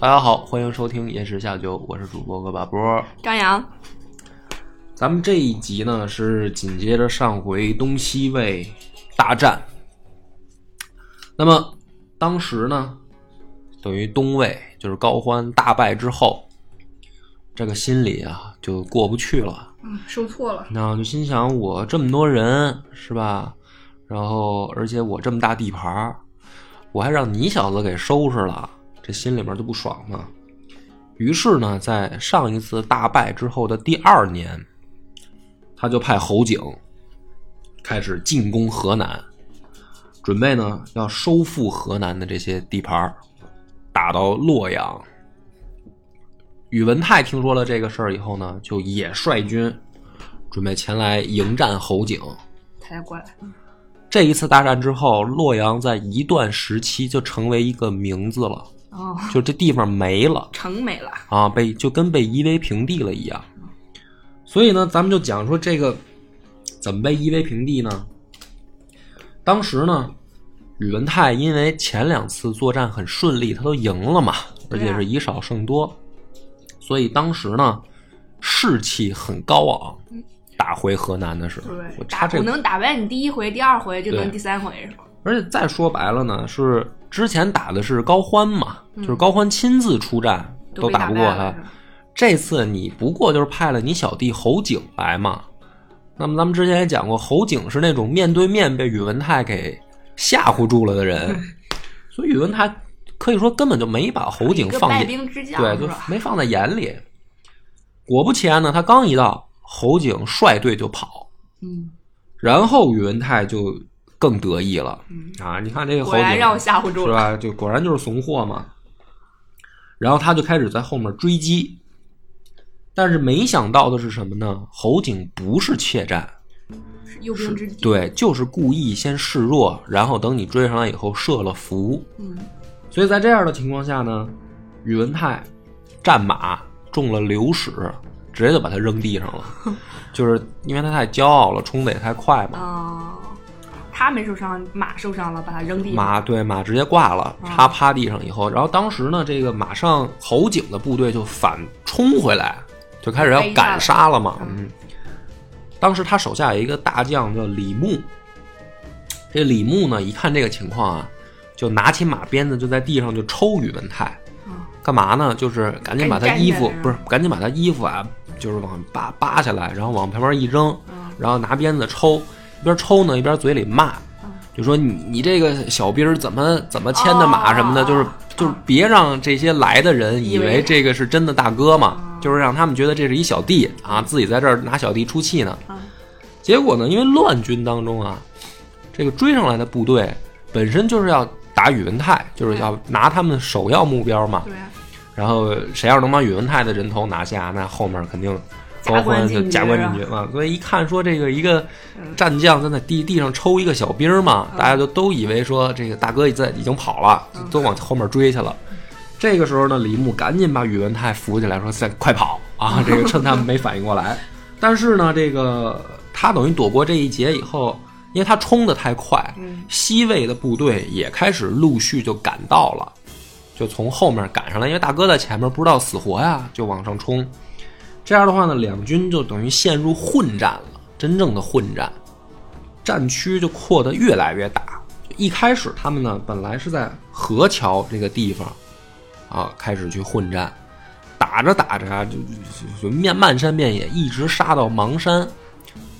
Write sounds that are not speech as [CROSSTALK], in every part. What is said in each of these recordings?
大家好，欢迎收听《野史下酒》，我是主播恶把波。张扬，咱们这一集呢是紧接着上回东西魏大战，那么当时呢，等于东魏就是高欢大败之后，这个心里啊就过不去了，嗯，受挫了，然后就心想我这么多人是吧，然后而且我这么大地盘儿，我还让你小子给收拾了，这心里面就不爽嘛。于是呢，在上一次大败之后的第二年，他就派侯景开始进攻河南，准备呢要收复河南的这些地盘，打到洛阳。宇文泰听说了这个事儿以后呢，就也率军准备前来迎战侯景。太乖了，这一次大战之后，洛阳在一段时期就成为一个名字了，哦，就这地方没了城没了，啊，被就跟被夷为平地了一样。所以呢，咱们就讲说这个怎么被夷为平地呢？当时呢，宇文泰因为前两次作战很顺利，他都赢了嘛，而且是以少胜多，所以当时呢士气很高昂。打回河南的时候，我，他这能打败你第一回、第二回，就对能第三回是吧？而且再说白了呢，是之前打的是高欢嘛，就是高欢亲自出战，都打不过他这次你不过就是派了你小弟侯景来嘛。那么咱们之前也讲过，侯景是那种面对面被宇文泰给吓唬住了的人，[LAUGHS] 所以宇文泰可以说根本就没把侯景放眼，对，就是？没放在眼里。果不其然呢，他刚一到，侯景率队就跑，嗯，然后宇文泰就更得意了。嗯啊，你看这个侯果然景让我吓唬住了，是吧？就果然就是怂货嘛。然后他就开始在后面追击，但是没想到的是什么呢？侯景不是怯战，是诱兵之计，对，就是故意先示弱，然后等你追上来以后设了伏。嗯，所以在这样的情况下呢，宇文泰战马中了流矢，直接就把他扔地上了，[LAUGHS] 就是因为他太骄傲了，冲的也太快嘛。哦，他没受伤，马受伤了，把他扔地上，马对马直接挂了，啊。他趴地上以后，然后当时呢，这个马上侯景的部队就反冲回来，就开始要赶杀了嘛。嗯，当时他手下有一个大将叫李牧，这李牧呢一看这个情况啊，就拿起马鞭子就在地上就抽宇文泰，啊。干嘛呢？就是赶紧把他衣服不是赶紧把他衣服啊，就是往扒扒下来，然后往旁边一扔，嗯然后拿鞭子抽，一边抽呢一边嘴里骂，就说你你这个小兵怎么怎么牵的马什么的，哦就是就是别让这些来的人以以为。为这个是真的大哥嘛，哦。就是让他们觉得这是一小弟啊，自己在这儿拿小弟出气呢。嗯。结果呢，因为乱军当中啊，这个追上来的部队本身就是要打宇文泰，就是要拿他们首要目标嘛。对啊，然后谁要是能把宇文泰的人头拿下，那后面肯定高欢就加官进爵嘛。所以一看说这个一个战将在那地地上抽一个小兵嘛，大家就都以为说这个大哥已在已经跑了，都往后面追去了。这个时候呢，李牧赶紧把宇文泰扶起来，说：“再快跑啊！”这个趁他们没反应过来。但是呢，这个他等于躲过这一劫以后，因为他冲得太快，嗯西魏的部队也开始陆续就赶到了，就从后面赶上来，因为大哥在前面不知道死活呀，就往上冲。这样的话呢，两军就等于陷入混战了，真正的混战，战区就扩得越来越大。一开始他们呢，本来是在河桥这个地方啊，开始去混战，打着打着啊，就就就面漫山遍野，一直杀到邙山。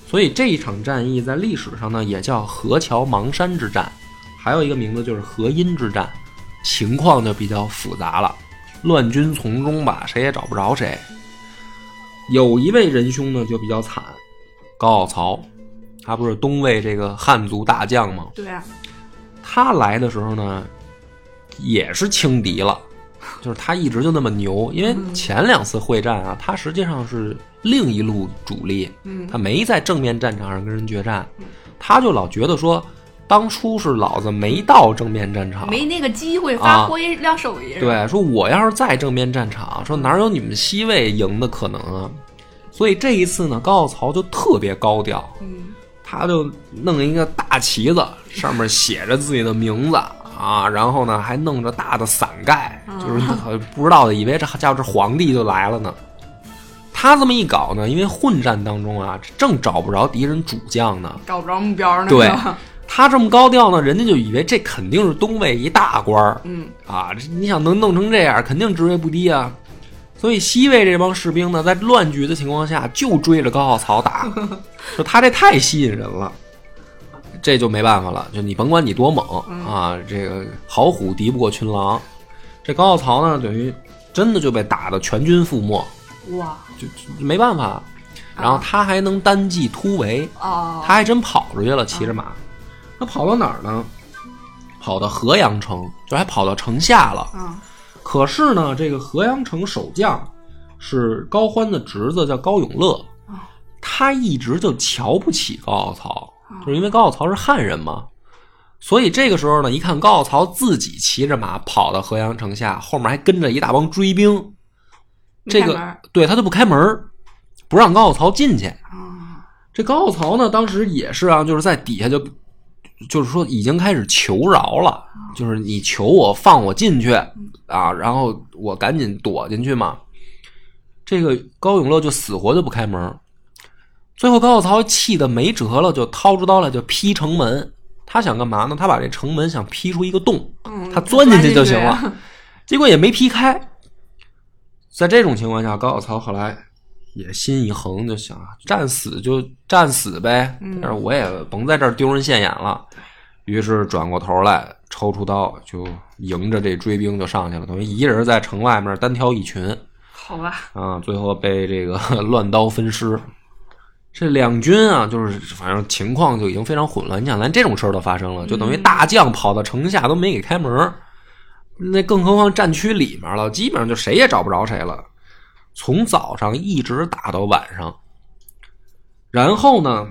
所以这一场战役在历史上呢，也叫河桥邙山之战，还有一个名字就是河阴之战。情况就比较复杂了，乱军丛中吧，谁也找不着谁。有一位仁兄呢就比较惨，高傲曹，他不是东魏这个汉族大将吗？对啊，他来的时候呢，也是轻敌了，就是他一直就那么牛，因为前两次会战啊，他实际上是另一路主力，嗯。他没在正面战场上跟人决战，他就老觉得说，当初是老子没到正面战场，没那个机会啊发挥亮手艺。，对，说我要是在正面战场，说哪有你们西魏赢的可能啊？所以这一次呢，高傲曹就特别高调，嗯，他就弄一个大旗子，上面写着自己的名字啊，然后呢还弄着大的伞盖，就是呃不知道的以为这家伙这皇帝就来了呢。他这么一搞呢，因为混战当中啊，正找不着敌人主将呢，找不着目标呢。对他这么高调呢，人家就以为这肯定是东魏一大官儿，嗯，啊，你想能弄成这样，肯定职位不低啊。所以西魏这帮士兵呢，在乱局的情况下，就追着高傲曹打，[LAUGHS] 说他这太吸引人了，这就没办法了。就你甭管你多猛啊，这个好虎敌不过群狼。这高傲曹呢，等于真的就被打得全军覆没，哇就就没办法。然后他还能单骑突围，哦，他还真跑出去了，骑着马。他跑到哪儿呢？跑到河阳城，就还跑到城下了。嗯可是呢，这个河阳城守将是高欢的侄子，叫高永乐，他一直就瞧不起高傲曹，就是因为高傲曹是汉人嘛。所以这个时候呢，一看高傲曹自己骑着马跑到河阳城下，后面还跟着一大帮追兵，这个对他就不开门，不让高傲曹进去。啊这高傲曹呢，当时也是啊，就是在底下就，就是说已经开始求饶了，就是你求我放我进去啊，然后我赶紧躲进去嘛。这个高永乐就死活就不开门，最后高傲曹气的没辙了，就掏出刀来就劈城门。他想干嘛呢？他把这城门想劈出一个洞，嗯，他钻进去就行了。结果也没劈开。在这种情况下，高晓曹后来也心一横，就想战死就战死呗，嗯但是我也甭在这儿丢人现眼了。于是转过头来，抽出刀就迎着这追兵就上去了，等于一人在城外面单挑一群好吧，啊，最后被这个 [LAUGHS] 乱刀分尸。这两军啊，就是反正情况就已经非常混乱。你想，连这种事儿都发生了，就等于大将跑到城下都没给开门儿，那更何况战区里面了，基本上就谁也找不着谁了。从早上一直打到晚上，然后呢，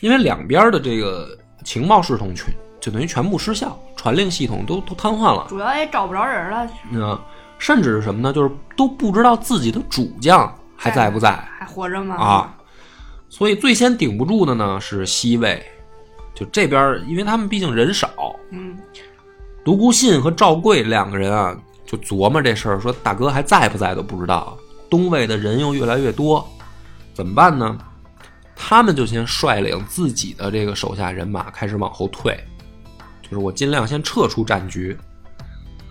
因为两边的这个情报系统全就等于全部失效，传令系统都都瘫痪了。主要也找不着人了，嗯，甚至是什么呢？就是都不知道自己的主将还在不在还活着吗？啊。所以最先顶不住的呢是西魏，就这边，因为他们毕竟人少，嗯，独孤信和赵贵两个人啊，就琢磨这事儿，说大哥还在不在都不知道，东魏的人又越来越多，怎么办呢？他们就先率领自己的这个手下人马开始往后退，就是我尽量先撤出战局。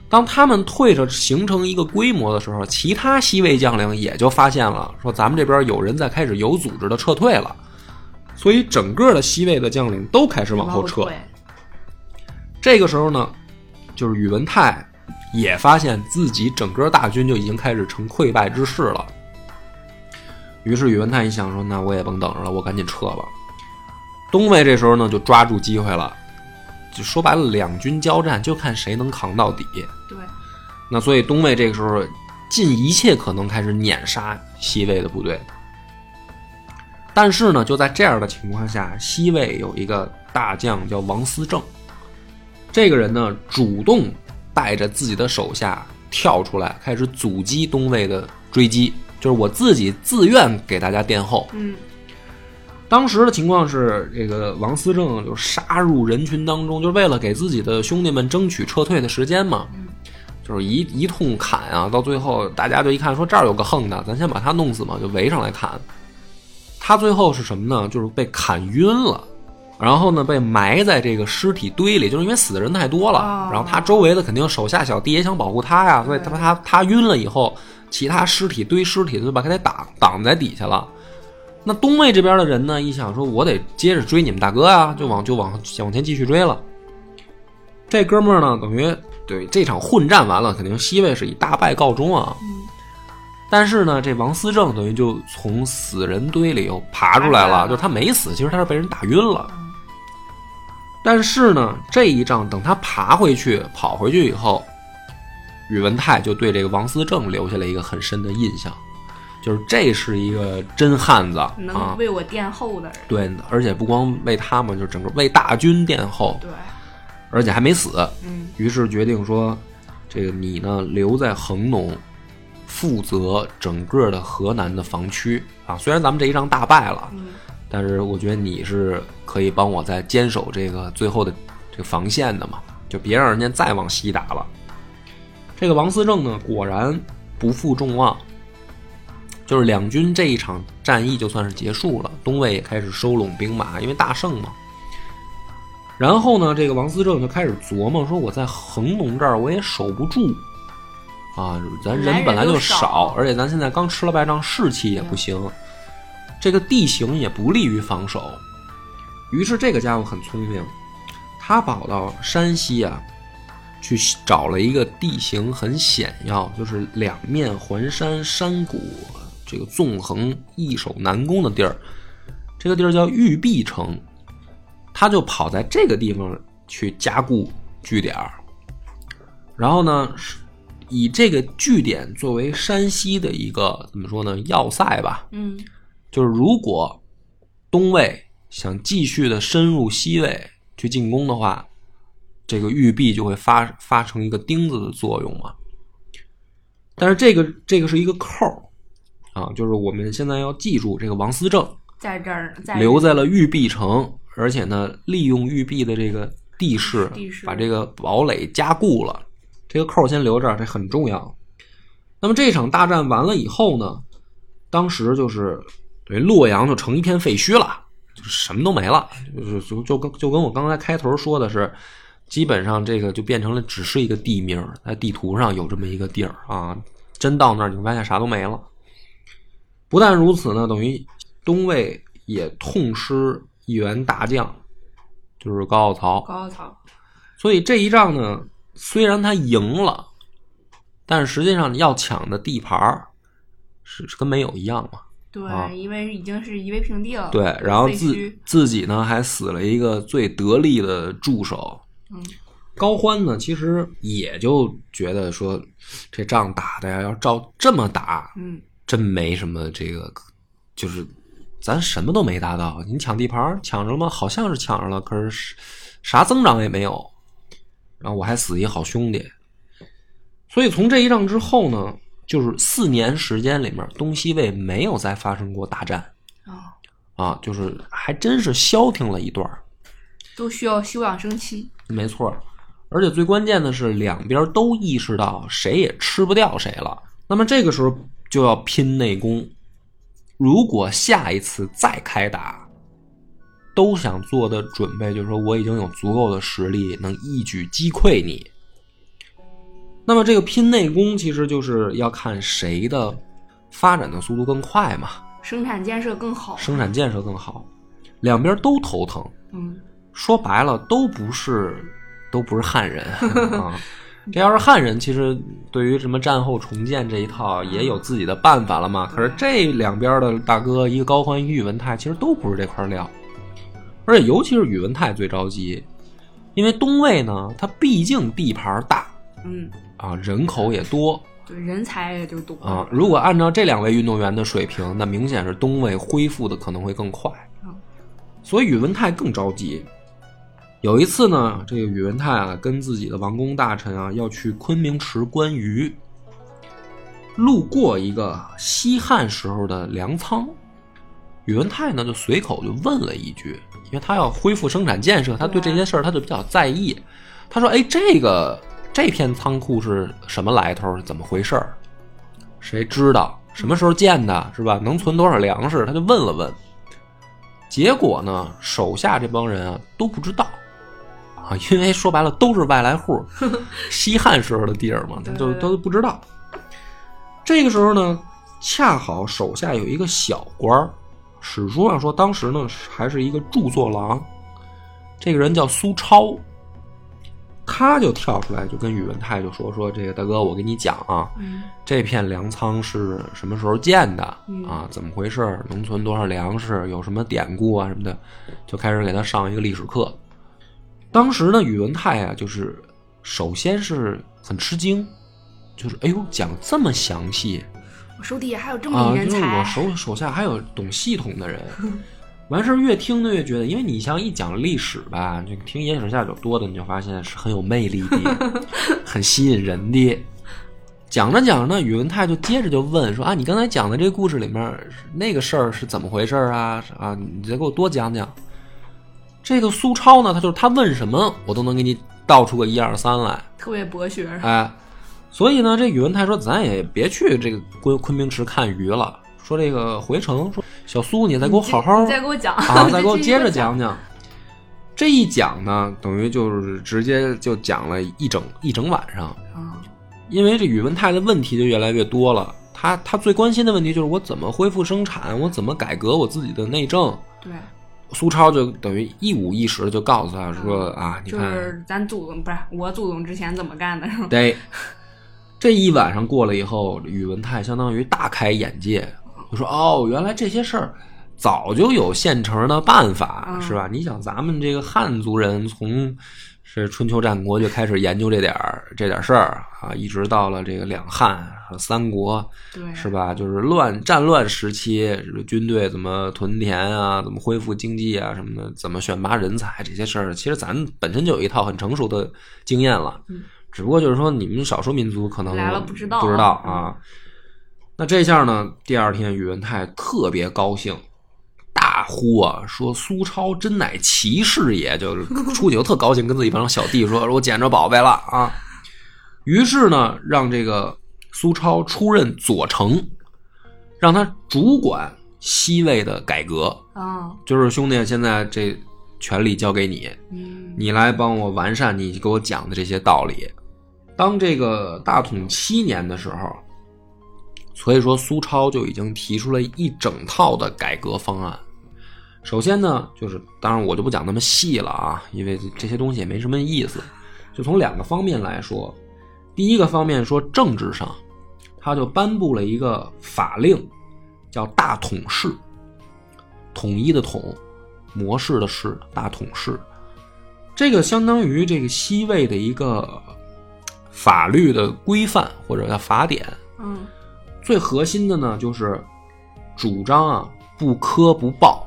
当他们退着形成一个规模的时候，其他西魏将领也就发现了，说咱们这边有人在开始有组织的撤退了，所以整个的西魏的将领都开始往后撤。这个时候呢，就是宇文泰也发现自己整个大军就已经开始呈溃败之势了。于是宇文泰一想说：“那我也甭等着了，我赶紧撤吧。”东魏这时候呢，就抓住机会了，就说白了，两军交战就看谁能扛到底。对，那所以东魏这个时候尽一切可能开始碾杀西魏的部队。但是呢，就在这样的情况下，西魏有一个大将叫王思政，这个人呢主动带着自己的手下跳出来，开始阻击东魏的追击，就是我自己自愿给大家殿后。嗯，当时的情况是，这个王思政就杀入人群当中，就是为了给自己的兄弟们争取撤退的时间嘛。就是一一通砍啊，到最后大家就一看说这儿有个横的，咱先把他弄死嘛，就围上来砍。他最后是什么呢？就是被砍晕了，然后呢被埋在这个尸体堆里，就是因为死的人太多了，哦然后他周围的肯定手下小弟也想保护他呀，所以他他他晕了以后，其他尸体堆尸体的就把他给挡挡在底下了。那东魏这边的人呢，一想说，我得接着追你们大哥啊，就往就往往前继续追了。这哥们儿呢，等于对这场混战完了，肯定西魏是以大败告终啊。但是呢，这王思政等于就从死人堆里又爬出来了，爬出来了就是他没死，其实他是被人打晕了。但是呢，这一仗等他爬回去、跑回去以后，宇文泰就对这个王思政留下了一个很深的印象，就是这是一个真汉子啊。能，为我殿后的人，对，而且不光为他们，就整个为大军殿后，对，而且还没死。嗯。于是决定说，这个你呢留在恒农，负责整个的河南的防区。啊。虽然咱们这一仗大败了，嗯但是我觉得你是可以帮我在坚守这个最后的这个防线的嘛，就别让人家再往西打了。这个王思政呢，果然不负众望，就是两军这一场战役就算是结束了，东魏也开始收拢兵马，因为大胜嘛。然后呢，这个王思政就开始琢磨说：“我在恒农这儿我也守不住啊，咱人本来就少而且咱现在刚吃了败仗，士气也不行，这个地形也不利于防守。于是这个家伙很聪明，他跑到山西啊，去找了一个地形很险要，就是两面环山，山谷这个纵横，易守难攻的地儿。这个地儿叫玉璧城，他就跑在这个地方去加固据点儿，然后呢，以这个据点作为山西的一个怎么说呢要塞吧，嗯就是如果东魏想继续的深入西魏去进攻的话，这个玉璧就会发发成一个钉子的作用嘛。但是这个这个是一个扣儿啊，就是我们现在要记住，这个王思政在这儿在留在了玉璧城，而且呢，利用玉璧的这个地势，地势把这个堡垒加固了。这个扣儿先留这儿，这很重要。那么这场大战完了以后呢，当时就是对洛阳就成一片废墟了，就是什么都没了，就是就就跟就跟我刚才开头说的是，基本上这个就变成了只是一个地名，在地图上有这么一个地儿啊，真到那儿你会发现啥都没了。不但如此呢，等于东魏也痛失一员大将，就是高傲曹。高傲曹，所以这一仗呢，虽然他赢了，但是实际上要抢的地盘儿是是跟没有一样嘛。对，啊因为已经是夷为平地了，对，然后自自己呢还死了一个最得力的助手。嗯高欢呢，其实也就觉得说，这仗打的呀，要照这么打，嗯真没什么这个，就是咱什么都没达到。你抢地盘儿抢着了吗？好像是抢着了，可是啥增长也没有。然后我还死一好兄弟，所以从这一仗之后呢，就是四年时间里面，东西魏没有再发生过大战啊，啊，就是还真是消停了一段儿都需要休养生息，没错，而且最关键的是，两边都意识到谁也吃不掉谁了。那么这个时候就要拼内功。如果下一次再开打，都想做的准备就是说，我已经有足够的实力能一举击溃你。那么这个拼内功，其实就是要看谁的发展的速度更快嘛，生产建设更好，生产建设更好，两边都头疼。嗯说白了都不是都不是汉人 [LAUGHS] 啊。这要是汉人，其实对于什么战后重建这一套也有自己的办法了嘛。可是这两边的大哥，一个高欢，一个宇文泰，其实都不是这块料。而且尤其是宇文泰最着急，因为东魏呢，它毕竟地盘大嗯，啊，人口也多对，人才也就多啊。如果按照这两位运动员的水平，那明显是东魏恢复的可能会更快嗯。所以宇文泰更着急。有一次呢，这个宇文泰啊，跟自己的王公大臣啊，要去昆明池观鱼，路过一个西汉时候的粮仓，宇文泰呢就随口就问了一句，因为他要恢复生产建设，他对这些事儿他就比较在意。他说：“哎，这个这片仓库是什么来头？是怎么回事儿？谁知道？什么时候建的？是吧？能存多少粮食？”他就问了问。结果呢，手下这帮人啊都不知道啊，因为说白了都是外来户，[LAUGHS] 西汉时候的地儿嘛，他就对都不知道。这个时候呢，恰好手下有一个小官儿，史书上说当时呢还是一个著作郎，这个人叫苏超，他就跳出来就跟宇文泰就说说这个大哥，我跟你讲啊，嗯这片粮仓是什么时候建的嗯啊？怎么回事儿？能存多少粮食？有什么典故啊什么的？就开始给他上一个历史课。当时呢，宇文泰啊，就是首先是很吃惊，就是哎呦，讲这么详细我手底下还有这么啊！一人就是我，手手下还有懂系统的人。[LAUGHS] 完事儿越听呢越觉得，因为你像一讲历史吧，就听野史下酒多的，你就发现是很有魅力的，[LAUGHS] 很吸引人的。讲着讲着呢，宇文泰就接着就问说啊，你刚才讲的这个故事里面那个事儿是怎么回事啊？啊，你再给我多讲讲。这个苏超呢，他就是他问什么，我都能给你道出个一二三来。特别博学。哎，所以呢，这宇文泰说，咱也别去这个昆昆明池看鱼了，说这个回城，说小苏，你再给我好好你再给我讲啊，[LAUGHS] 再给我接着讲讲。这一讲呢，等于就是直接就讲了一整一整晚上，啊，因为这宇文泰的问题就越来越多了。他他最关心的问题就是我怎么恢复生产，我怎么改革我自己的内政。对，苏超就等于一五一十的就告诉他说啊，你就看，是咱祖宗不是我祖宗之前怎么干的，是吧？对，[LAUGHS] 这一晚上过了以后，宇文泰相当于大开眼界，就说：“哦，原来这些事儿早就有现成的办法，嗯是吧？你想，咱们这个汉族人从是春秋战国就开始研究这点儿这点事儿啊，一直到了这个两汉和三国，对，是吧？就是乱战乱时期，军队怎么屯田啊，怎么恢复经济啊，什么的，怎么选拔人才这些事儿，其实咱本身就有一套很成熟的经验了。嗯只不过就是说，你们少数民族可能来了不知道不知道嗯啊。那这下呢，第二天宇文泰特别高兴，大呼啊，说苏超真乃奇士也，就是出去就特高兴，跟自己帮小弟说，我捡着宝贝了啊。于是呢，让这个苏超出任左丞，让他主管西魏的改革。啊，就是兄弟，现在这权力交给你，嗯，你来帮我完善你给我讲的这些道理。当这个大统七年的时候，所以说苏超就已经提出了一整套的改革方案。首先呢，就是当然我就不讲那么细了啊，因为这些东西也没什么意思。就从两个方面来说，第一个方面说政治上，他就颁布了一个法令，叫大统制，统一的统，模式的式，大统制。这个相当于这个西魏的一个法律的规范或者叫法典。嗯，最核心的呢，就是主张啊不苛不暴，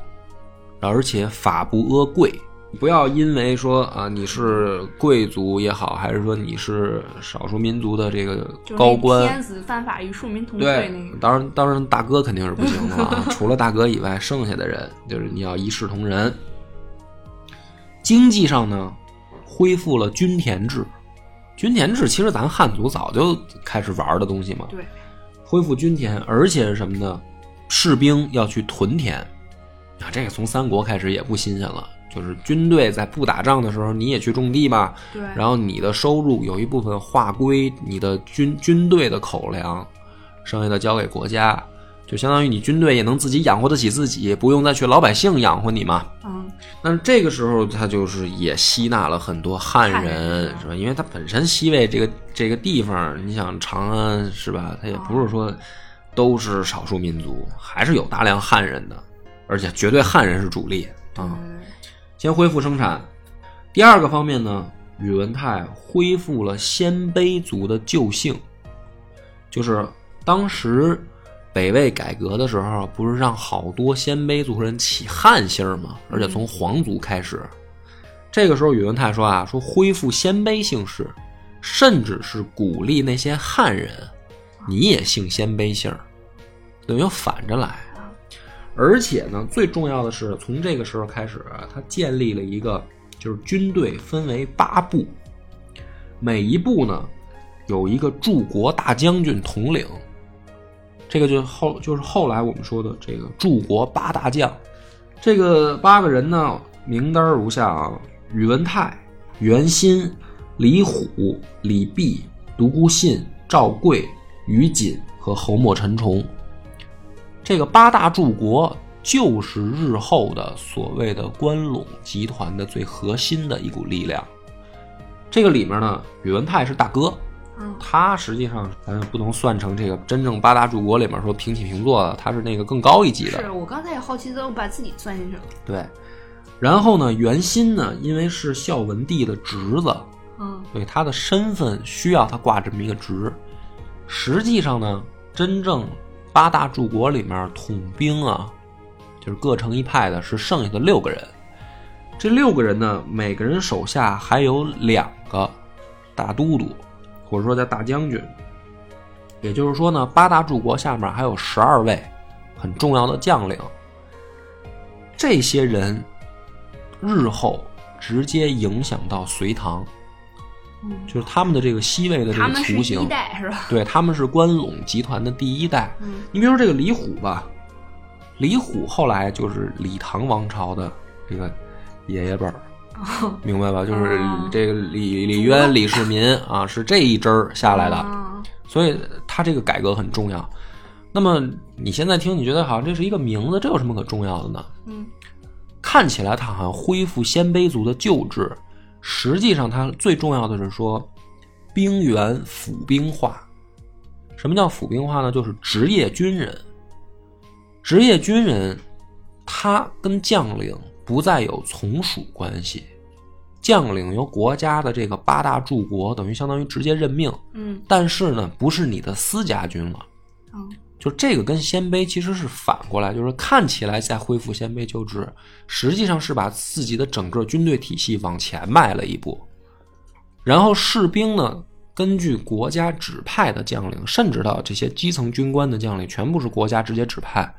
而且法不阿贵。不要因为说啊你是贵族也好，还是说你是少数民族的这个高官，天子犯法与庶民同罪对那，个，当然当然大哥肯定是不行的啊，[LAUGHS] 除了大哥以外，剩下的人就是你要一视同仁。经济上呢，恢复了均田制。均田制其实咱汉族早就开始玩的东西嘛，对，恢复军田，而且是什么呢？士兵要去屯田啊，这个从三国开始也不新鲜了，就是军队在不打仗的时候，你也去种地吧，对，然后你的收入有一部分划归你的军军队的口粮，剩下的交给国家，就相当于你军队也能自己养活得起自己，不用再去老百姓养活你嘛。嗯，但是这个时候，他就是也吸纳了很多汉汉人，是吧？因为他本身西魏这个这个地方，你想长安是吧？他也不是说都是少数民族，还是有大量汉人的，而且绝对汉人是主力啊。对先恢复生产。第二个方面呢，宇文泰恢复了鲜卑族的旧姓，就是当时北魏改革的时候，不是让好多鲜卑族人起汉姓吗？而且从皇族开始。这个时候，宇文泰说啊，说恢复鲜卑姓氏，甚至是鼓励那些汉人，你也姓鲜卑姓，等于反着来。而且呢，最重要的是，从这个时候开始，他建立了一个，就是军队分为八部，每一部呢有一个驻国大将军统领，这个就后就是后来我们说的这个柱国八大将。这个八个人呢，名单如下啊：宇文泰、袁心、李虎、李泌、独孤信、赵贵、于锦和侯莫陈崇。这个八大柱国就是日后的所谓的关陇集团的最核心的一股力量。这个里面呢，宇文泰是大哥，嗯，他实际上咱不能算成这个真正八大柱国里面说平起平坐的，他是那个更高一级的。是我刚才也好奇，我把自己算进去？了，对，然后呢，袁心呢，因为是孝文帝的侄子，嗯，所以他的身份需要他挂这么一个职，实际上呢，真正八大柱国里面统兵啊，就是各成一派的，是剩下的六个人。这六个人呢，每个人手下还有两个大都督，或者说叫大将军。也就是说呢，八大柱国下面还有十二位很重要的将领。这些人日后直接影响到隋唐，嗯，就是他们的这个西魏的这个雏形。代是吧？对，他们是关陇集团的第一代。嗯你比如说这个李虎吧，李虎后来就是李唐王朝的这个爷爷辈儿，明白吧？就是哦这个李李渊、李世民啊，是这一支儿下来的。啊所以他这个改革很重要。那么你现在听，你觉得好像这是一个名字，这有什么可重要的呢？嗯看起来他好像恢复鲜卑族的旧制，实际上他最重要的是说兵员府兵化。什么叫府兵化呢？就是职业军人。职业军人，他跟将领不再有从属关系，将领由国家的这个八大柱国等于相当于直接任命，嗯但是呢，不是你的私家军了。嗯就这个跟鲜卑其实是反过来，就是看起来在恢复鲜卑旧制，实际上是把自己的整个军队体系往前迈了一步。然后士兵呢，根据国家指派的将领，甚至到这些基层军官的将领，全部是国家直接指派，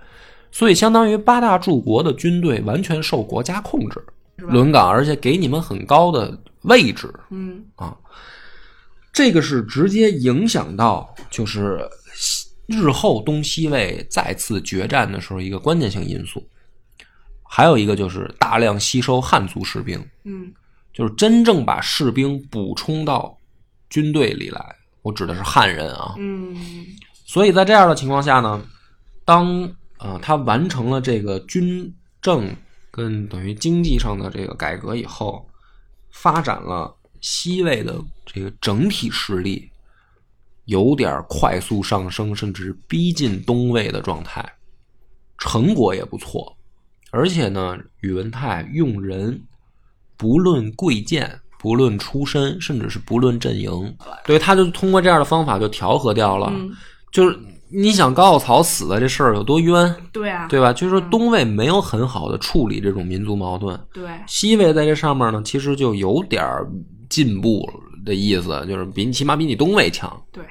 所以相当于八大柱国的军队完全受国家控制，轮岗，而且给你们很高的位置。嗯啊，这个是直接影响到就是西日后东西魏再次决战的时候一个关键性因素。还有一个就是大量吸收汉族士兵，嗯就是真正把士兵补充到军队里来。我指的是汉人啊，嗯所以在这样的情况下呢，当呃他完成了这个军政跟等于经济上的这个改革以后，发展了西魏的这个整体实力，有点快速上升，甚至逼近东魏的状态，成果也不错。而且呢，宇文泰用人不论贵贱，不论出身，甚至是不论阵营，对，他就通过这样的方法就调和掉了。嗯，就是你想高傲曹死的这事儿有多冤，对啊，对吧？就是说东魏没有很好的处理这种民族矛盾，对，西魏在这上面呢，其实就有点儿进步的意思，就是比你起码比你东魏强。对，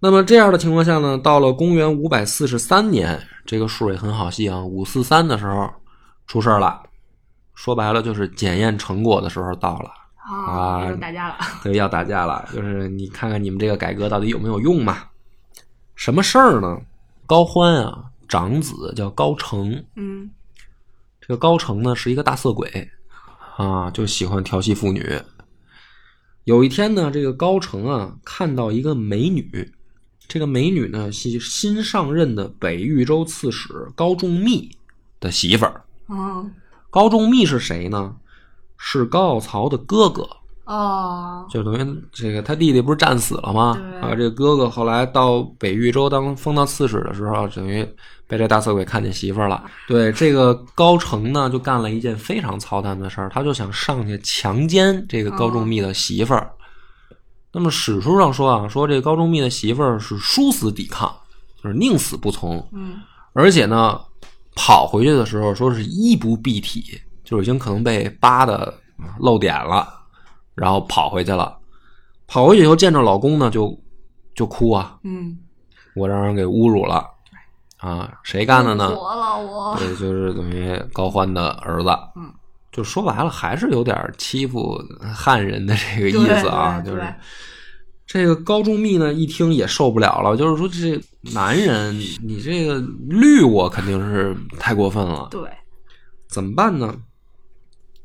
那么这样的情况下呢，到了公元五百四十三年，这个数也很好记啊，五四三的时候出事儿了。说白了就是检验成果的时候到了，啊要，打架了，对，要打架了。就是你看看你们这个改革到底有没有用嘛？什么事儿呢？高欢啊，长子叫高成，嗯这个高成呢是一个大色鬼啊，就喜欢调戏妇女。有一天呢，这个高成啊看到一个美女，这个美女呢是新上任的北豫州刺史高仲密的媳妇儿。嗯高仲密是谁呢？是高傲曹的哥哥，哦，就等于这个他弟弟不是战死了吗？啊，这个哥哥后来到北豫州当封到刺史的时候，等于被这大色鬼看见媳妇儿了。[LAUGHS] 对，这个高澄呢，就干了一件非常操蛋的事儿，他就想上去强奸这个高仲密的媳妇儿。那么史书上说啊，说这个高仲密的媳妇儿是殊死抵抗，就是宁死不从，嗯而且呢，跑回去的时候说是衣不蔽体，就是已经可能被扒的露点了，然后跑回去了。跑回去以后见着老公呢，就就哭啊，嗯，我让人给侮辱了啊，谁干的呢？我了我，对，就是等于高欢的儿子。嗯，就说白了，还是有点欺负汉人的这个意思啊，就是这个高仲密呢，一听也受不了了，就是说这男人，你这个绿我肯定是太过分了，对，怎么办呢？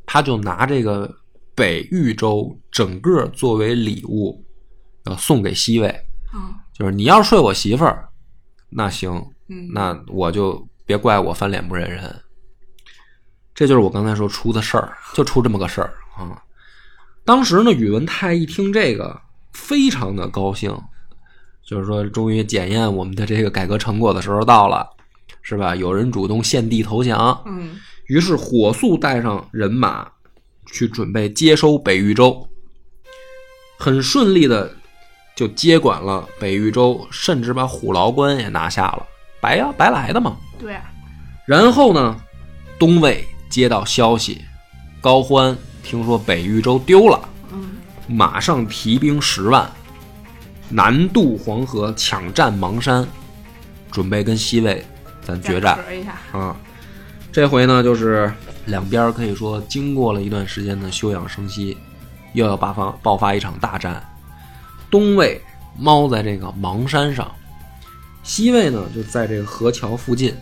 他就拿这个北豫州整个作为礼物，要送给西魏，嗯就是你要睡我媳妇儿，那行，嗯，那我就别怪我翻脸不认人。这就是我刚才说出的事儿，就出这么个事儿啊。当时呢，宇文泰一听这个，非常的高兴，就是说，终于检验我们的这个改革成果的时候到了，是吧？有人主动献地投降，嗯于是火速带上人马去准备接收北豫州，很顺利的就接管了北豫州，甚至把虎牢关也拿下了，白呀、白来的嘛。对，然后呢，东魏接到消息，高欢听说北豫州丢了，嗯，马上提兵十万，南渡黄河，抢占邙山，准备跟西魏咱决战。再核一下，啊。这回呢，就是两边可以说经过了一段时间的休养生息，又要爆发爆发一场大战。东魏猫在这个邙山上，西魏呢就在这个河桥附近，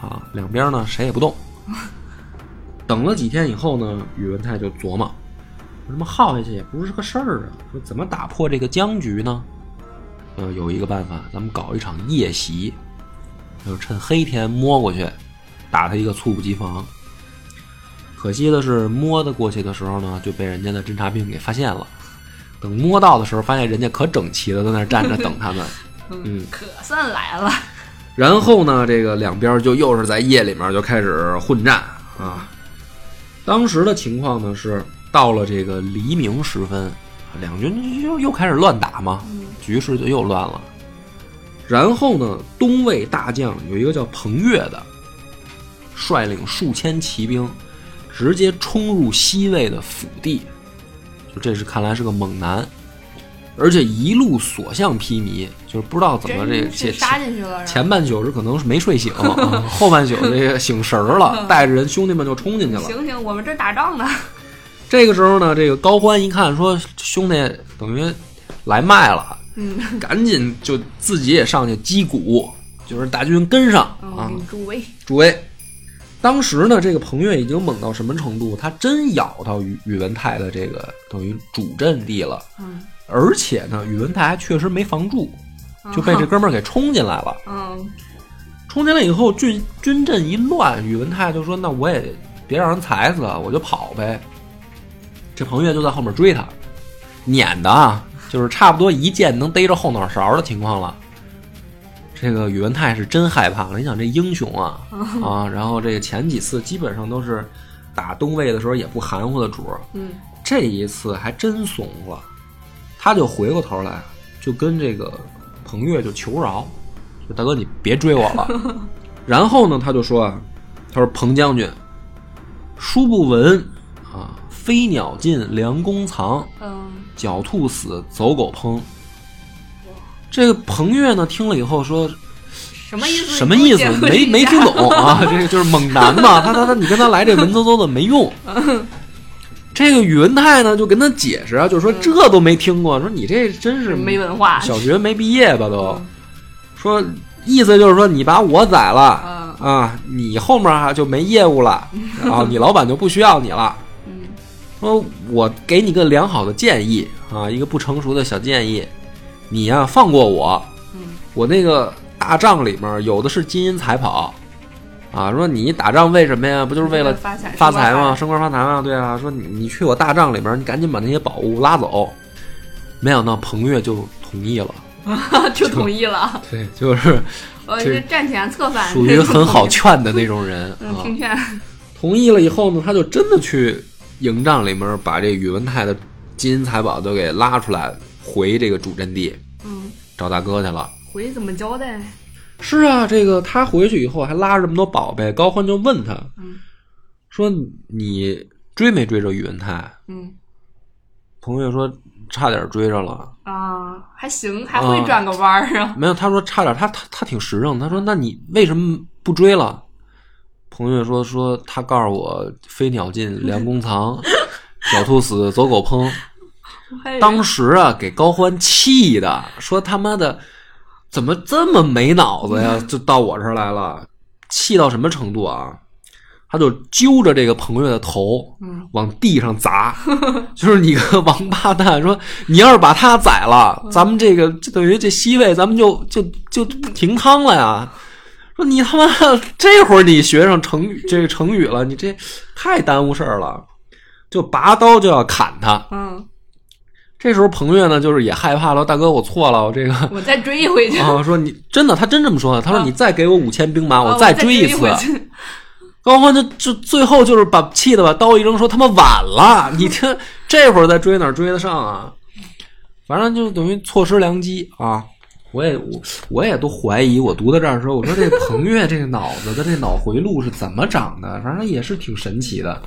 啊，两边呢谁也不动。等了几天以后呢，宇文泰就琢磨，这么耗下去也不是个事儿啊，说怎么打破这个僵局呢？呃，有一个办法，咱们搞一场夜袭，就是趁黑天摸过去，打他一个猝不及防。可惜的是，摸的过去的时候呢，就被人家的侦察兵给发现了。等摸到的时候，发现人家可整齐的，在那儿站着等他们。[LAUGHS] 嗯，可算来了，然后呢，这个两边就又是在夜里面就开始混战啊。当时的情况呢是，到了这个黎明时分，两军又又开始乱打嘛，局势就又乱了。然后呢，东魏大将有一个叫彭越的，率领数千骑兵，直接冲入西魏的腹地，就这是看来是个猛男，而且一路所向披靡，就是不知道怎么这真这杀进去了，前半宿是可能是没睡醒，啊 [LAUGHS] 后半宿这个醒神儿了，[LAUGHS] 带着人兄弟们就冲进去了。醒醒，我们这打仗呢，这个时候呢，这个高欢一看说兄弟等于来卖了，嗯，赶紧就自己也上去击鼓，就是大军跟上啊。嗯，，诸位，诸位。当时呢，这个彭越已经猛到什么程度？他真咬到宇宇文泰的这个等于主阵地了，嗯而且呢，宇文泰还确实没防住，就被这哥们儿给冲进来了。[LAUGHS] 嗯冲进来以后，军军阵一乱，宇文泰就说：“那我也别让人踩死，我就跑呗。”这彭越就在后面追他，撵的啊，就是差不多一箭能逮着后脑勺的情况了。这个宇文泰是真害怕了，你想这英雄啊啊，然后这个前几次基本上都是打东魏的时候也不含糊的主儿，嗯这一次还真怂了，他就回过头来就跟这个彭越就求饶，说大哥你别追我了。[LAUGHS] 然后呢，他就说啊，他说彭将军，书不闻啊，飞鸟尽，良弓藏，嗯，狡兔死，走狗烹。这个彭越呢，听了以后说什么意思？什么意思？没没听懂啊！[LAUGHS] 这个就是猛男嘛，他他他，你跟他来这文绉绉的 [LAUGHS] 没用。这个宇文泰呢，就跟他解释啊，就是说这都没听过，说你这真是没文化，小学没毕业吧都。说意思就是说你把我宰了嗯啊，你后面啊就没业务了 [LAUGHS] 啊，你老板就不需要你了。嗯说我给你个良好的建议啊，一个不成熟的小建议，你呀、放过我，嗯我那个大帐里面有的是金银财宝，啊，说你打仗为什么呀？不就是为了发财发财吗？升官发财吗？对啊，说你你去我大帐里面，你赶紧把那些宝物拉走。没想到彭越就同意了，[LAUGHS] 就同意了，对，就是这我是战前策反，属于很好劝的那种人。[LAUGHS] 听劝，同意了以后呢，他就真的去营帐里面把这宇文泰的金银财宝都给拉出来，回这个主阵地嗯，找大哥去了。回去怎么交代？是啊，这个他回去以后还拉着这么多宝贝，高欢就问他嗯说：“你追没追着宇文泰嗯？”彭越说：“差点追着了。啊，还行，还会转个弯儿啊，没有，他说差点，他他他挺实诚。他说：“那你为什么不追了？”彭越说：“说他告诉我，飞鸟尽，良弓藏，[LAUGHS] 狡兔死，走狗烹。”当时啊，给高欢气的，说他妈的怎么这么没脑子呀？就到我这儿来了，气到什么程度啊？他就揪着这个彭越的头，嗯往地上砸，[LAUGHS] 就是你个王八蛋！说你要是把他宰了，咱们这个就等于这西魏，咱们就就就停汤了呀！说你他妈这会儿你学上成语这个成语了，你这太耽误事儿了，就拔刀就要砍他。嗯，这时候彭越呢，就是也害怕了，大哥，我错了，我这个我再追回去，啊，说你真的，他真这么说的。他说啊你再给我五千兵马，啊我再追一次。高欢就就最后就是把气的把刀一扔，说他妈晚了，你这 [LAUGHS] 这会儿再追哪儿追得上啊？反正就等于错失良机啊！我也我我也都怀疑，我读到这儿的时候，我说这彭越这个脑子的这脑回路是怎么长的？反正也是挺神奇的。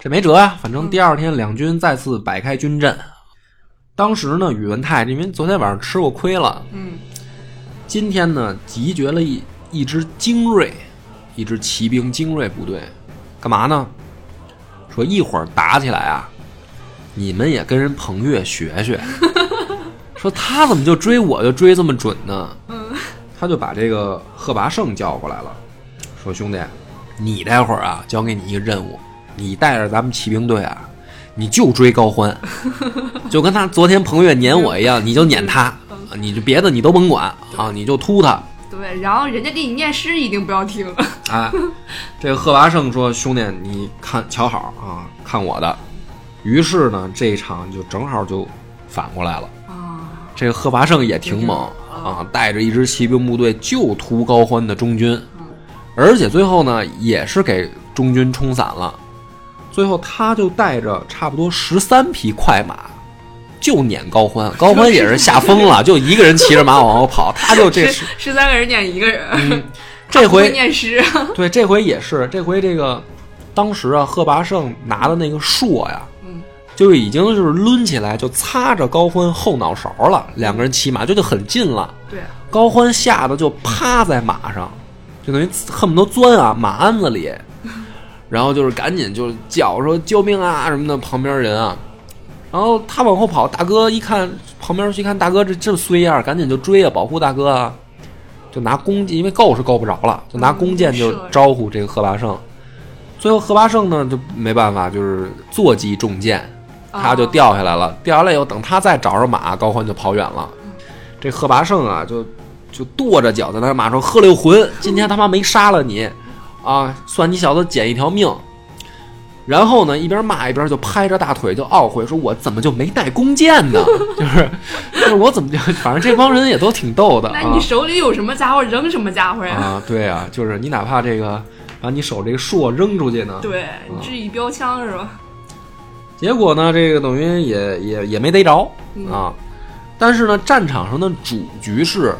这没辙啊，反正第二天两军再次摆开军阵。当时呢，宇文泰因为昨天晚上吃过亏了，嗯今天呢集结了一一支精锐，一支骑兵精锐部队，干嘛呢？说一会儿打起来啊，你们也跟人彭越学学。[LAUGHS] 说他怎么就追我就追这么准呢？嗯他就把这个贺拔胜叫过来了，说兄弟，你待会儿啊，交给你一个任务，你带着咱们骑兵队啊，你就追高欢，[LAUGHS] 就跟他昨天彭越撵我一样，你就撵他，啊 [LAUGHS] 你就别的你都甭管啊，你就突他。对，然后人家给你念诗一定不要听。哎，[LAUGHS] 这个贺拔胜说：“兄弟，你看瞧好啊，看我的。”于是呢，这一场就正好就反过来了。啊，这个贺拔胜也挺猛啊，带着一支骑兵部队就突高欢的中军，而且最后呢，也是给中军冲散了。最后他就带着差不多十三匹快马，就撵高欢。高欢也是吓疯了，[LAUGHS] 就一个人骑着马往后跑，他就这十十三个人撵一个人，嗯，[LAUGHS] 这回念诗。[LAUGHS] 对，这回也是，这回这个当时啊，贺拔胜拿的那个槊呀，嗯，就已经就是抡起来就擦着高欢后脑勺了，两个人骑马就就很近了。对，高欢吓得就趴在马上，就等于恨不得钻啊马鞍子里，然后就是赶紧就叫说救命啊什么的，旁边人啊，然后他往后跑，大哥一看旁边去看大哥这这衰样，赶紧就追啊，保护大哥啊，就拿弓箭，因为够是够不着了，就拿弓箭就招呼这个贺拔胜。最后贺拔胜呢就没办法，就是坐骑中箭，他就哦掉下来了。掉下来以后，等他再找着马，高欢就跑远了。这贺拔胜啊，就就跺着脚在那马上喝六魂，今天他妈没杀了你啊，算你小子捡一条命。然后呢，一边骂一边就拍着大腿就懊悔，说我怎么就没带弓箭呢？[LAUGHS] 就是就是我怎么就反正这帮人也都挺逗的啊那你手里有什么家伙扔什么家伙呀？啊，对啊，就是你哪怕这个把你手这个槊扔出去呢，对你至于标枪是吧？结果呢，这个等于也也也没逮着嗯啊。但是呢，战场上的主局势，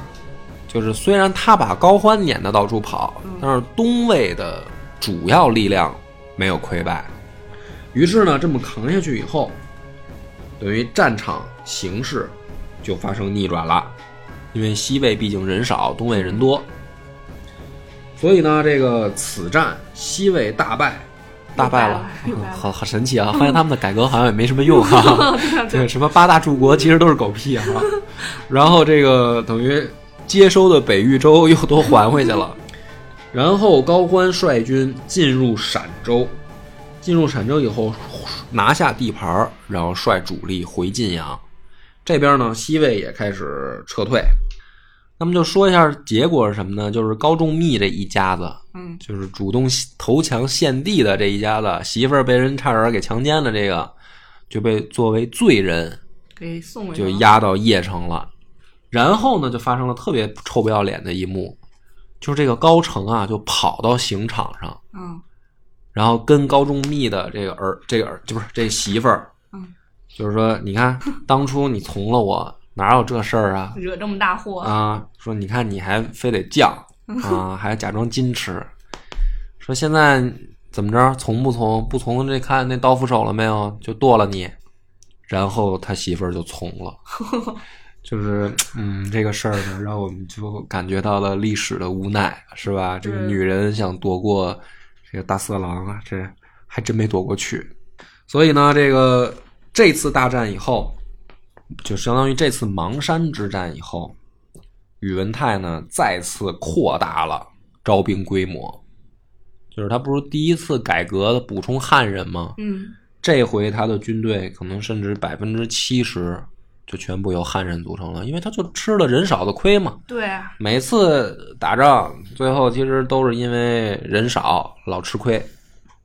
就是虽然他把高欢撵得到处跑，但是东魏的主要力量没有溃败。于是呢，这么扛下去以后，等于战场形势就发生逆转了。因为西魏毕竟人少，东魏人多，所以呢，这个此战西魏大败，大败了又败了，[LAUGHS] 好好神奇啊！发现他们的改革好像也没什么用啊。[LAUGHS] [LAUGHS] 对，什么八大柱国其实都是狗屁啊。然后这个等于接收的北豫州又都还回去了。[LAUGHS] 然后高欢率军进入陕州，进入陕州以后拿下地盘儿，然后率主力回晋阳。这边呢，西魏也开始撤退。那么就说一下结果是什么呢？就是高仲密这一家子，嗯，就是主动投降献帝的这一家子，媳妇儿被人差点给强奸了，这个就被作为罪人给送回去就押到邺城了。然后呢，就发生了特别臭不要脸的一幕，就是这个高成啊，就跑到刑场上，嗯然后跟高仲密的这个儿，这个儿就不是这媳妇儿，嗯，就是说，你看当初你从了我，哪有这事儿啊？惹这么大祸，啊，说你看你还非得犟 [LAUGHS] 啊，还假装矜持，说现在怎么着从不从？不从这看那刀斧手了没有？就剁了你。然后他媳妇儿就从了，[LAUGHS] 就是嗯，这个事儿呢，让我们就感觉到了历史的无奈，是吧？这个女人想躲过这个大色狼啊，这还真没躲过去。所以呢，这个这次大战以后，就相当于这次邙山之战以后，宇文泰呢再次扩大了招兵规模，就是他不是第一次改革补充汉人吗？嗯这回他的军队可能甚至百分之七十就全部由汉人组成了，因为他就吃了人少的亏嘛。对啊，每次打仗最后其实都是因为人少老吃亏。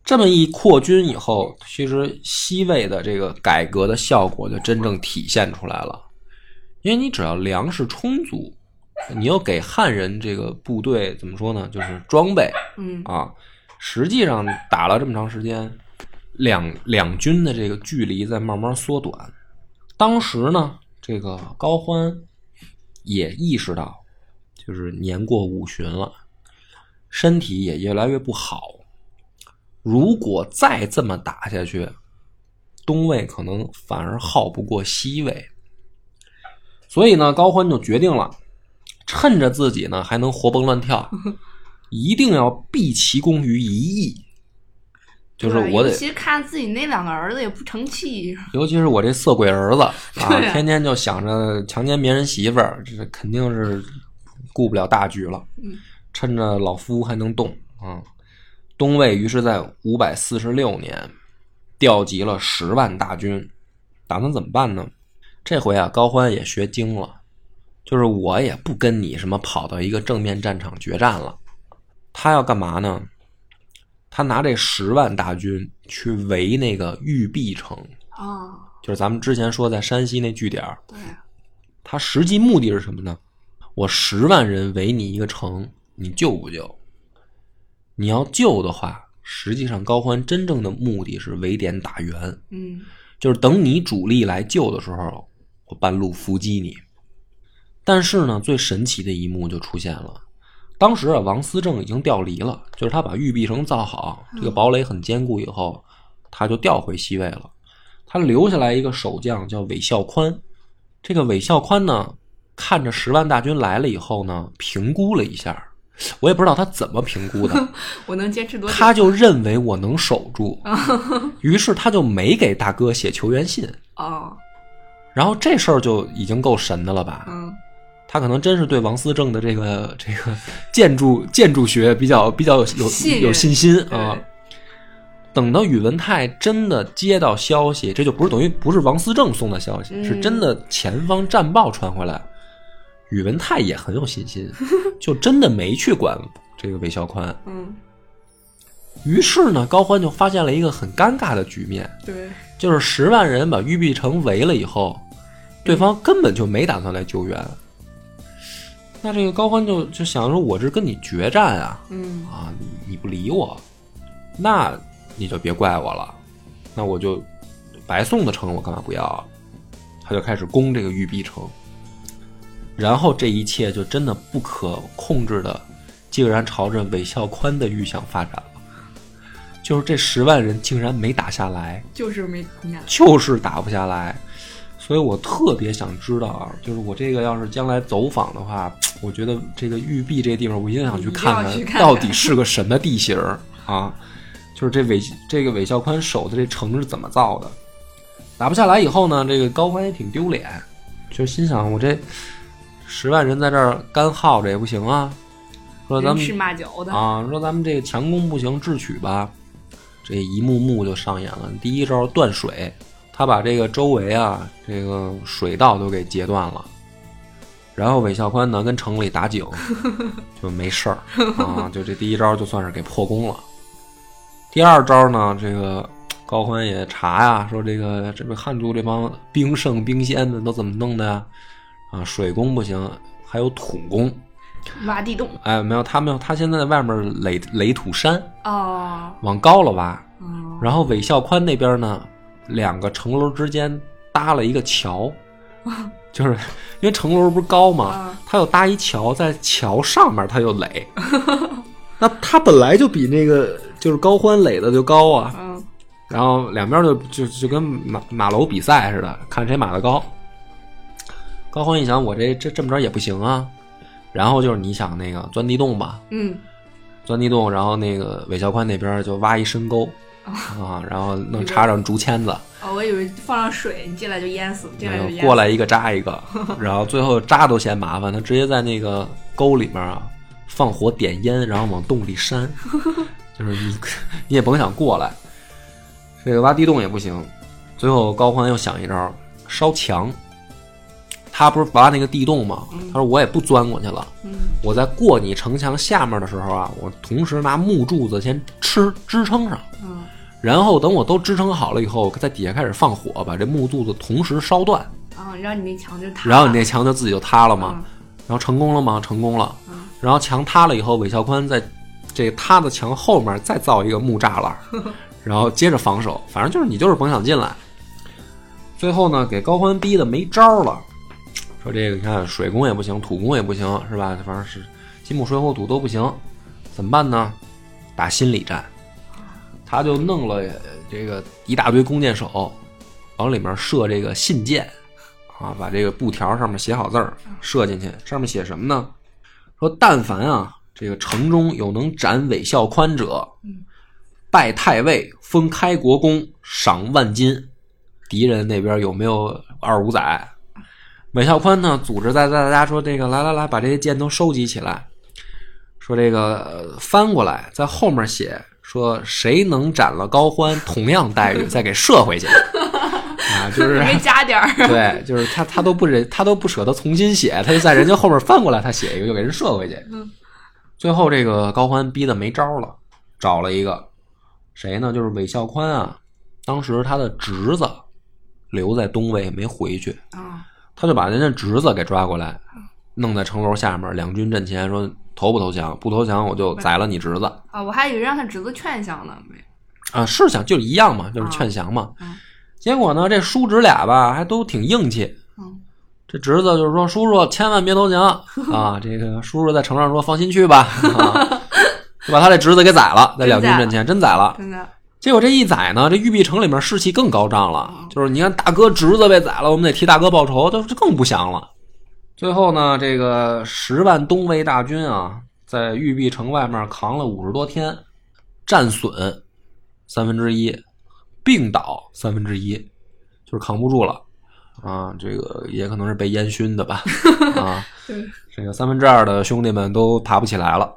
这么一扩军以后，其实西魏的这个改革的效果就真正体现出来了。因为你只要粮食充足，你又给汉人这个部队怎么说呢？就是装备嗯啊。实际上打了这么长时间，两两军的这个距离在慢慢缩短。当时呢，这个高欢也意识到，就是年过五旬了，身体也越来越不好。如果再这么打下去，东魏可能反而耗不过西魏。所以呢，高欢就决定了，趁着自己呢还能活蹦乱跳，[LAUGHS] 一定要毕其功于一役。就是我得其实看自己那两个儿子也不成器，[LAUGHS] 尤其是我这色鬼儿子啊，啊天天就想着强奸别人媳妇儿，这肯定是顾不了大局了。嗯趁着老夫还能动啊，东魏于是在五百四十六年调集了十万大军，打算怎么办呢？这回啊，高欢也学精了，就是我也不跟你什么跑到一个正面战场决战了，他要干嘛呢？他拿这十万大军去围那个玉璧城，啊，就是咱们之前说在山西那据点对，他实际目的是什么呢？我十万人围你一个城，你救不救？你要救的话，实际上高欢真正的目的是围点打援，嗯就是等你主力来救的时候，我半路伏击你。但是呢，最神奇的一幕就出现了。当时啊，王思政已经调离了，就是他把玉璧城造好，这个堡垒很坚固以后，他就调回西魏了。他留下来一个守将叫韦孝宽。这个韦孝宽呢，看着十万大军来了以后呢，评估了一下，我也不知道他怎么评估的，[LAUGHS] 我能坚持多久？他就认为我能守住，[LAUGHS] 于是他就没给大哥写求援信。哦，然后这事儿就已经够神的了吧？嗯他可能真是对王思政的这个 [LAUGHS] 这个建筑建筑学比较比较有有信任有信心啊。等到宇文泰真的接到消息，这就不是等于不是王思政送的消息，嗯是真的前方战报传回来。宇文泰也很有信心，[LAUGHS] 就真的没去管这个韦孝宽。嗯，于是呢，高欢就发现了一个很尴尬的局面，对，就是十万人把玉璧城围了以后，对方根本就没打算来救援。那这个高欢就就想说，我这跟你决战啊，嗯啊，你你不理我，那你就别怪我了，那我就白送的城我干嘛不要啊？他就开始攻这个玉璧城，然后这一切就真的不可控制的，竟然朝着韦孝宽的预想发展了。就是这十万人竟然没打下来，就是没就是打不下来，所以我特别想知道啊，就是我这个要是将来走访的话，我觉得这个玉璧这地方，我一定想去看看看到底是个什么地形儿啊，就是这韦这个韦孝宽守的这城是怎么造的。打不下来以后呢，这个高欢也挺丢脸，就心想我这十万人在这儿干耗着也不行啊，说咱们啊，说咱们这个强攻不行，智取吧。这一幕幕就上演了。第一招断水，他把这个周围啊这个水道都给截断了。然后韦孝宽呢跟城里打井，[LAUGHS] 就没事儿啊，就这第一招就算是给破功了。第二招呢，这个高欢也查呀，说这个这个汉族这帮兵圣兵仙的都怎么弄的呀？啊，水攻不行，还有土攻。挖地洞，哎，没有，他没有，他现在在外面垒垒土山，哦，往高了挖。哦，然后韦孝宽那边呢，两个城楼之间搭了一个桥，就是因为城楼不是高嘛啊，他又搭一桥，在桥上面他又垒。[LAUGHS] 那他本来就比那个就是高欢垒的就高啊，嗯。然后两边就就就跟马马楼比赛似的，看谁马的高。高欢一想，我这这这么着也不行啊，然后就是你想那个钻地洞吧，嗯，钻地洞，然后那个韦孝宽那边就挖一深沟啊，然后能插上竹签子，哦，我以为放上水，你进来就淹死，进来就淹死，过来一个扎一个，[LAUGHS] 然后最后扎都嫌麻烦，他直接在那个沟里面啊放火点烟，然后往洞里扇，[LAUGHS] 就是你 [LAUGHS] 你也甭想过来，这个挖地洞也不行。最后高欢又想一招，烧墙。他不是挖那个地洞吗？他说我也不钻过去了，嗯。我在过你城墙下面的时候啊，我同时拿木柱子先吃支撑上，嗯然后等我都支撑好了以后，在底下开始放火，把这木柱子同时烧断，啊，然后你那墙就塌了，然后你那墙就自己就塌了嘛。嗯然后成功了吗？成功了嗯。然后墙塌了以后，韦孝宽在这塌的墙后面再造一个木栅栏，[LAUGHS] 然后接着防守。反正就是你就是甭想进来。最后呢，给高欢逼的没招了，说这个你看水攻也不行，土攻也不行，是吧？反正是金木水火土都不行，怎么办呢？打心理战，他就弄了呃这个一大堆弓箭手，往里面射这个信箭，啊，把这个布条上面写好字儿，射进去，上面写什么呢？说但凡啊，这个城中有能斩韦孝宽者，拜太尉，封开国公，赏万金。敌人那边有没有二五仔？韦孝宽呢，组织在在大家说这个来来来，把这些箭都收集起来，说这个、呃翻过来，在后面写说谁能斩了高欢，同样待遇，再给射回去。[LAUGHS] 啊，就是没加点儿。对，就是他他都不忍，他都不舍得重新写，他就在人家后面翻过来，他写一个，又给人射回去。最后这个高欢逼得没招了，找了一个谁呢？就是韦孝宽啊，当时他的侄子留在东魏没回去，啊，他就把人家侄子给抓过来，弄在城楼下面，两军阵前说投不投降？不投降我就宰了你侄子啊，我还以为让他侄子劝降呢，没。啊！是想就一样嘛，就是劝降嘛。嗯结果呢，这叔侄俩吧还都挺硬气，嗯这侄子就是说：“叔叔千万别投降 [LAUGHS] 啊！”这个叔叔在城上说：“放心去吧。啊 [LAUGHS] ”就把他这侄子给宰了，在两军阵前真宰了。真的，结果这一宰呢，这玉璧城里面士气更高涨了。就是你看大哥侄子被宰了，我们得替大哥报仇，就这更不祥了。最后呢，这个十万东魏大军啊，在玉璧城外面扛了五十多天，战损三分之一，病倒三分之一，就是扛不住了啊。这个也可能是被烟熏的吧 [LAUGHS] 啊。这个三分之二的兄弟们都爬不起来了。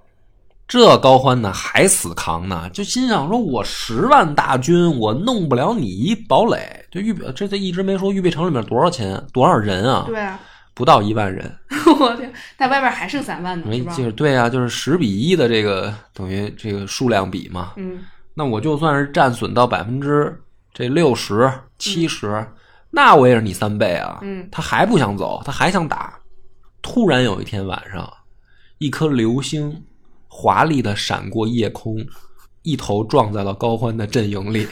这高欢呢还死扛呢，就心想说：“我十万大军，我弄不了你一堡垒。”这玉，这这一直没说玉璧城里面多少钱，多少人啊？对啊，不到一万人。[LAUGHS] 我天，在外边还剩三万呢，没是吧？就是对啊，就是十比一的这个等于这个数量比嘛。嗯，那我就算是战损到百分之这六十、七十，那我也是你三倍啊。嗯他还不想走，他还想打。突然有一天晚上，一颗流星华丽的闪过夜空，一头撞在了高欢的阵营里，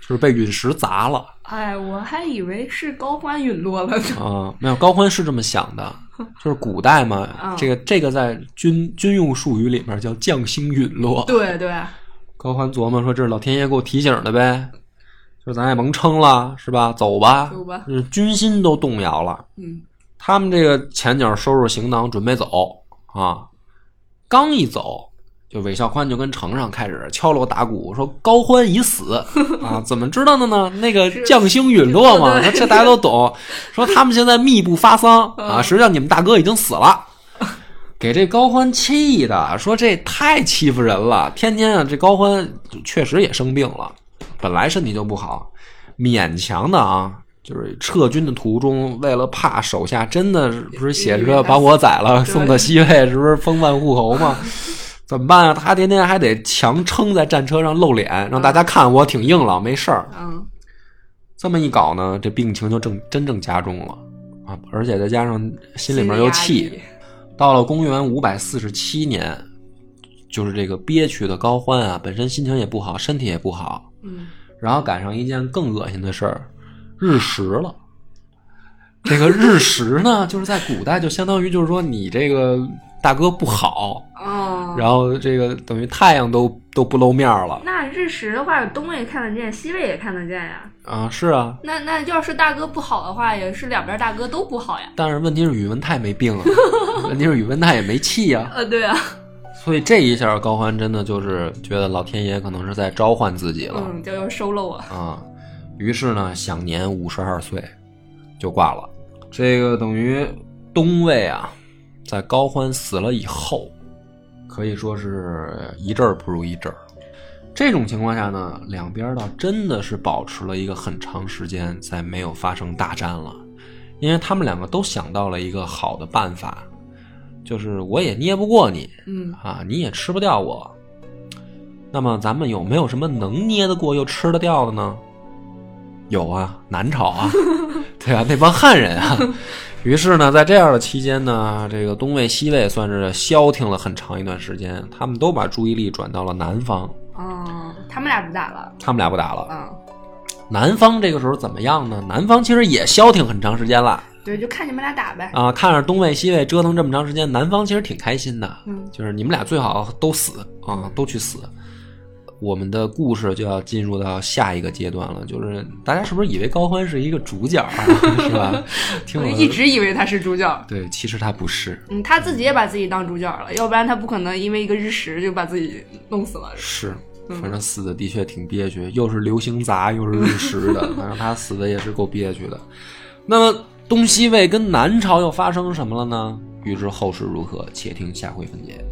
就是被陨石砸了。哎，我还以为是高欢陨落了呢。啊、没有高欢是这么想的，[LAUGHS] 就是古代嘛，嗯这个这个在军军用术语里面叫将星陨落。对对，高欢琢磨说：“这是老天爷给我提醒的呗，就是咱也甭撑了，是吧？走吧，走吧就是军心都动摇了。嗯，他们这个前脚收拾行囊准备走啊，刚一走，就韦孝宽就跟城上开始敲锣打鼓，说高欢已死 [LAUGHS] 啊，怎么知道的呢？那个将星陨落嘛，对这大家都懂。说他们现在密不发丧啊，实际上你们大哥已经死了。给这高欢气的，说这太欺负人了，天天啊，这高欢确实也生病了，本来身体就不好，勉强的啊，就是撤军的途中，为了怕手下真的是不是写着把我宰了送到西魏，是不是封万户侯嘛？[LAUGHS] 怎么办啊？他天天还得强撑在战车上露脸，让大家看我挺硬朗，没事儿。嗯，这么一搞呢，这病情就正真正加重了啊！而且再加上心里面又气，到了公元五百四十七年，就是这个憋屈的高欢啊，本身心情也不好，身体也不好，嗯，然后赶上一件更恶心的事儿，日食了。这个日食呢，就是在古代就相当于就是说你这个大哥不好，哦，然后这个等于太阳都都不露面了那日食的话，东位看得见，西位也看得见呀。啊，是啊。那那要是大哥不好的话，也是两边大哥都不好呀。但是问题是宇文泰没病啊，[LAUGHS] 问题是宇文泰也没气呀、[LAUGHS] 呃，对啊，所以这一下高欢真的就是觉得老天爷可能是在召唤自己了。嗯，就要收了我。啊，于是呢，享年五十二岁就挂了。这个等于东魏啊，在高欢死了以后，可以说是一阵儿不如一阵儿。这种情况下呢，两边倒真的是保持了一个很长时间，再没有发生大战了，因为他们两个都想到了一个好的办法，就是我也捏不过你嗯，啊，你也吃不掉我。那么咱们有没有什么能捏得过又吃得掉的呢？有啊，南朝啊，[LAUGHS] 对啊，那帮汉人啊。[LAUGHS] 于是呢，在这样的期间呢，这个东魏、西魏算是消停了很长一段时间，他们都把注意力转到了南方，哦，他们俩不打了。他们俩不打了。嗯，南方这个时候怎么样呢？南方其实也消停很长时间了，对，就看你们俩打呗。啊，看着东魏西魏折腾这么长时间，南方其实挺开心的，嗯就是你们俩最好都死啊，都去死。我们的故事就要进入到下一个阶段了，就是大家是不是以为高欢是一个主角啊，[LAUGHS] 是吧？听我我一直以为他是主角，对，其实他不是，嗯，他自己也把自己当主角了，要不然他不可能因为一个日食就把自己弄死了。是，嗯反正死的的确挺憋屈，又是流星砸，又是日食的，[LAUGHS] 反正他死的也是够憋屈的。那么东西魏跟南朝又发生什么了呢？欲知后事如何，且听下回分解。